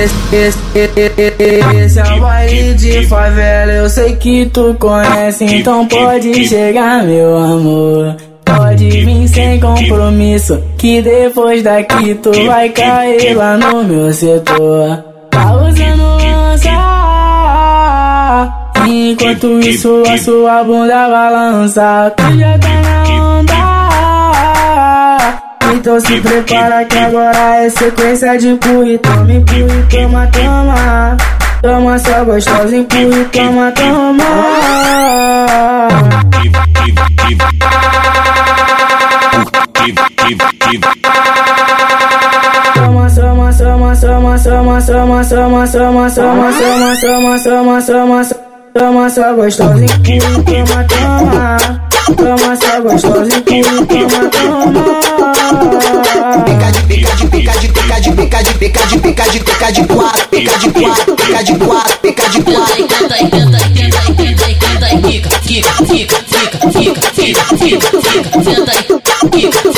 Esse, esse é o baile de favela, eu sei que tu conhece, então pode chegar, meu amor. Pode vir sem compromisso, que depois daqui tu vai cair lá no meu setor. Tá usando lança, enquanto isso a sua bunda balança. Tu já tá então se prepara que agora é sequência de empurra e toma, empurra e toma, toma. Toma só gostosa, empurra e toma, toma. Toma, soma, soma, soma, soma, soma, soma, soma, soma, soma, soma, soma, soma, soma, só gostosa, empurra e toma, toma. Toma essa gostosa e toma, toma. Pica de pica de pica de pica de pica de pica de pica de pica de quatro, pica de quatro, pica de quatro, pica de quatro. Tenta pica, tenta pica, tenta pica, tenta pica, tenta pica, fica, pica, fica, pica, fica, pica, fica, pica, tenta pica, fica.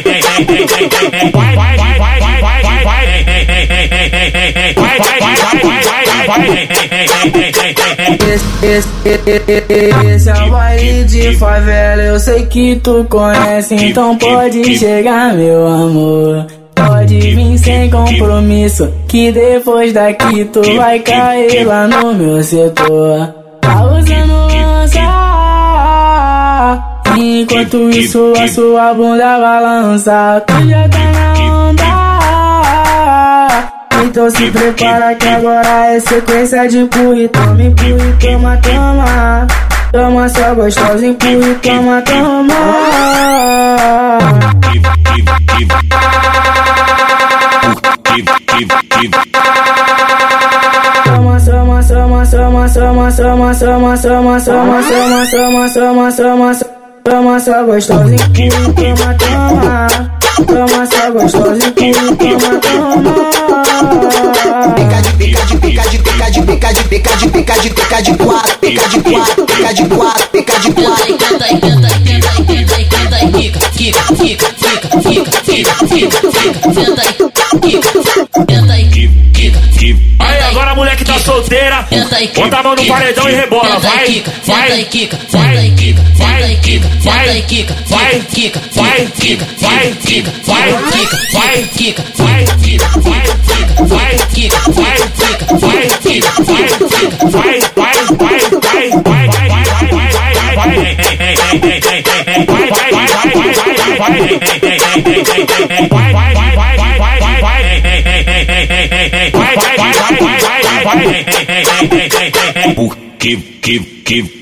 Esse, é o baile de favela, eu sei que tu conhece, então pode chegar, meu amor. Pode vir sem compromisso, que depois daqui tu vai cair lá no meu setor. Tá usando lança, enquanto isso a sua bunda balança. Tu já tá. Então se prepara que agora é sequência de empurre, toma, empurre, toma, toma. Toma só gostosa, empurre, toma, toma. Toma, toma, toma, toma, toma, toma, toma, toma, toma, toma, toma, toma, toma, toma, só gostosa, empurre, toma, toma. Toma só gostosa, empurre, toma, toma. Pica de pica de pica de pica quatro, pica de quatro, pica de quatro, pica de quatro. Tenta aí, tenta aí, tenta aí, tenta aí, tenta aí, fica, fica, fica, fica, fica, fica, fica, fica, tenta aí, fica, tenta aí, fica, Aí agora a mulher que tá solteira, bota a mão no paredão e rebola, vai, vai, tenta aí, fica, tenta aí, fica, tenta aí, fica, vai, fica, vai, fica, vai, fica, vai, fica, vai, fica, vai, fica, vai, fica, vai, fica, vai, fica, vai, fica, vai, Porque, que, que,